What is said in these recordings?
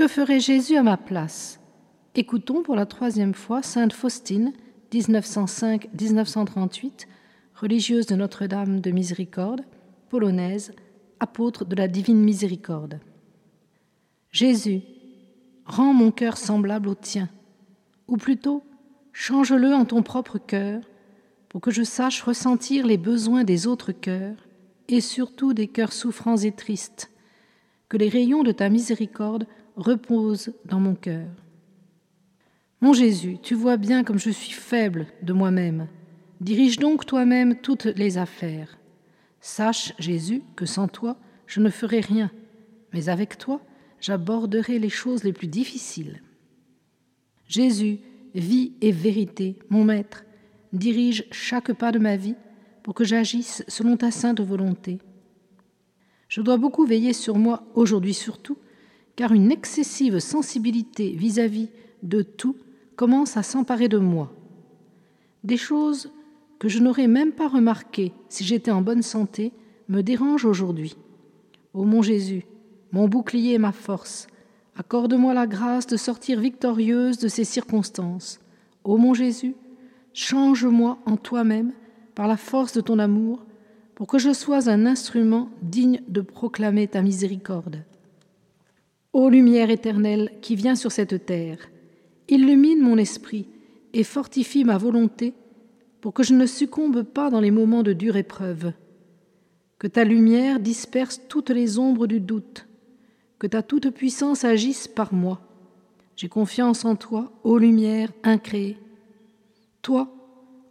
Que ferait Jésus à ma place? Écoutons pour la troisième fois Sainte Faustine, 1905-1938, religieuse de Notre-Dame de Miséricorde, polonaise, apôtre de la divine miséricorde. Jésus, rends mon cœur semblable au tien, ou plutôt, change-le en ton propre cœur, pour que je sache ressentir les besoins des autres cœurs, et surtout des cœurs souffrants et tristes, que les rayons de ta miséricorde reposent dans mon cœur. Mon Jésus, tu vois bien comme je suis faible de moi-même. Dirige donc toi-même toutes les affaires. Sache, Jésus, que sans toi, je ne ferai rien, mais avec toi, j'aborderai les choses les plus difficiles. Jésus, vie et vérité, mon Maître, dirige chaque pas de ma vie pour que j'agisse selon ta sainte volonté. Je dois beaucoup veiller sur moi aujourd'hui surtout, car une excessive sensibilité vis-à-vis de tout commence à s'emparer de moi. Des choses que je n'aurais même pas remarquées si j'étais en bonne santé me dérangent aujourd'hui. Ô mon Jésus, mon bouclier et ma force, accorde-moi la grâce de sortir victorieuse de ces circonstances. Ô mon Jésus, change-moi en toi-même par la force de ton amour, pour que je sois un instrument digne de proclamer ta miséricorde. Ô lumière éternelle qui viens sur cette terre, illumine mon esprit et fortifie ma volonté pour que je ne succombe pas dans les moments de dure épreuve. Que ta lumière disperse toutes les ombres du doute, que ta toute-puissance agisse par moi. J'ai confiance en toi, ô lumière incréée. Toi,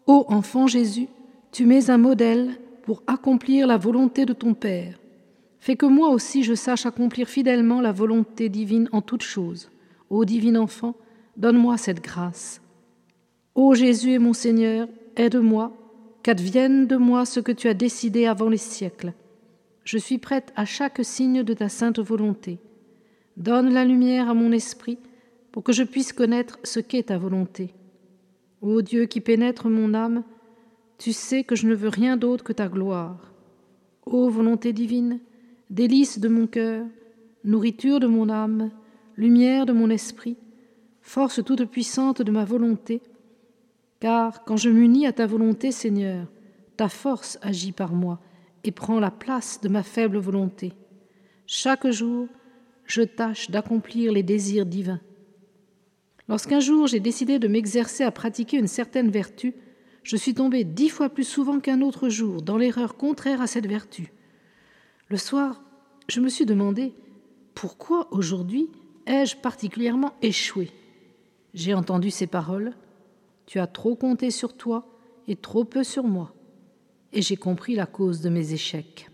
ô enfant Jésus, tu mets un modèle pour accomplir la volonté de ton Père. Fais que moi aussi je sache accomplir fidèlement la volonté divine en toutes choses. Ô divin enfant, donne-moi cette grâce. Ô Jésus et mon Seigneur, aide-moi, qu'advienne de moi ce que tu as décidé avant les siècles. Je suis prête à chaque signe de ta sainte volonté. Donne la lumière à mon esprit pour que je puisse connaître ce qu'est ta volonté. Ô Dieu qui pénètre mon âme, tu sais que je ne veux rien d'autre que ta gloire. Ô volonté divine, délice de mon cœur, nourriture de mon âme, lumière de mon esprit, force toute puissante de ma volonté, car quand je m'unis à ta volonté, Seigneur, ta force agit par moi et prend la place de ma faible volonté. Chaque jour, je tâche d'accomplir les désirs divins. Lorsqu'un jour j'ai décidé de m'exercer à pratiquer une certaine vertu, je suis tombé dix fois plus souvent qu'un autre jour dans l'erreur contraire à cette vertu. Le soir, je me suis demandé pourquoi aujourd'hui ai-je particulièrement échoué. J'ai entendu ces paroles Tu as trop compté sur toi et trop peu sur moi. Et j'ai compris la cause de mes échecs.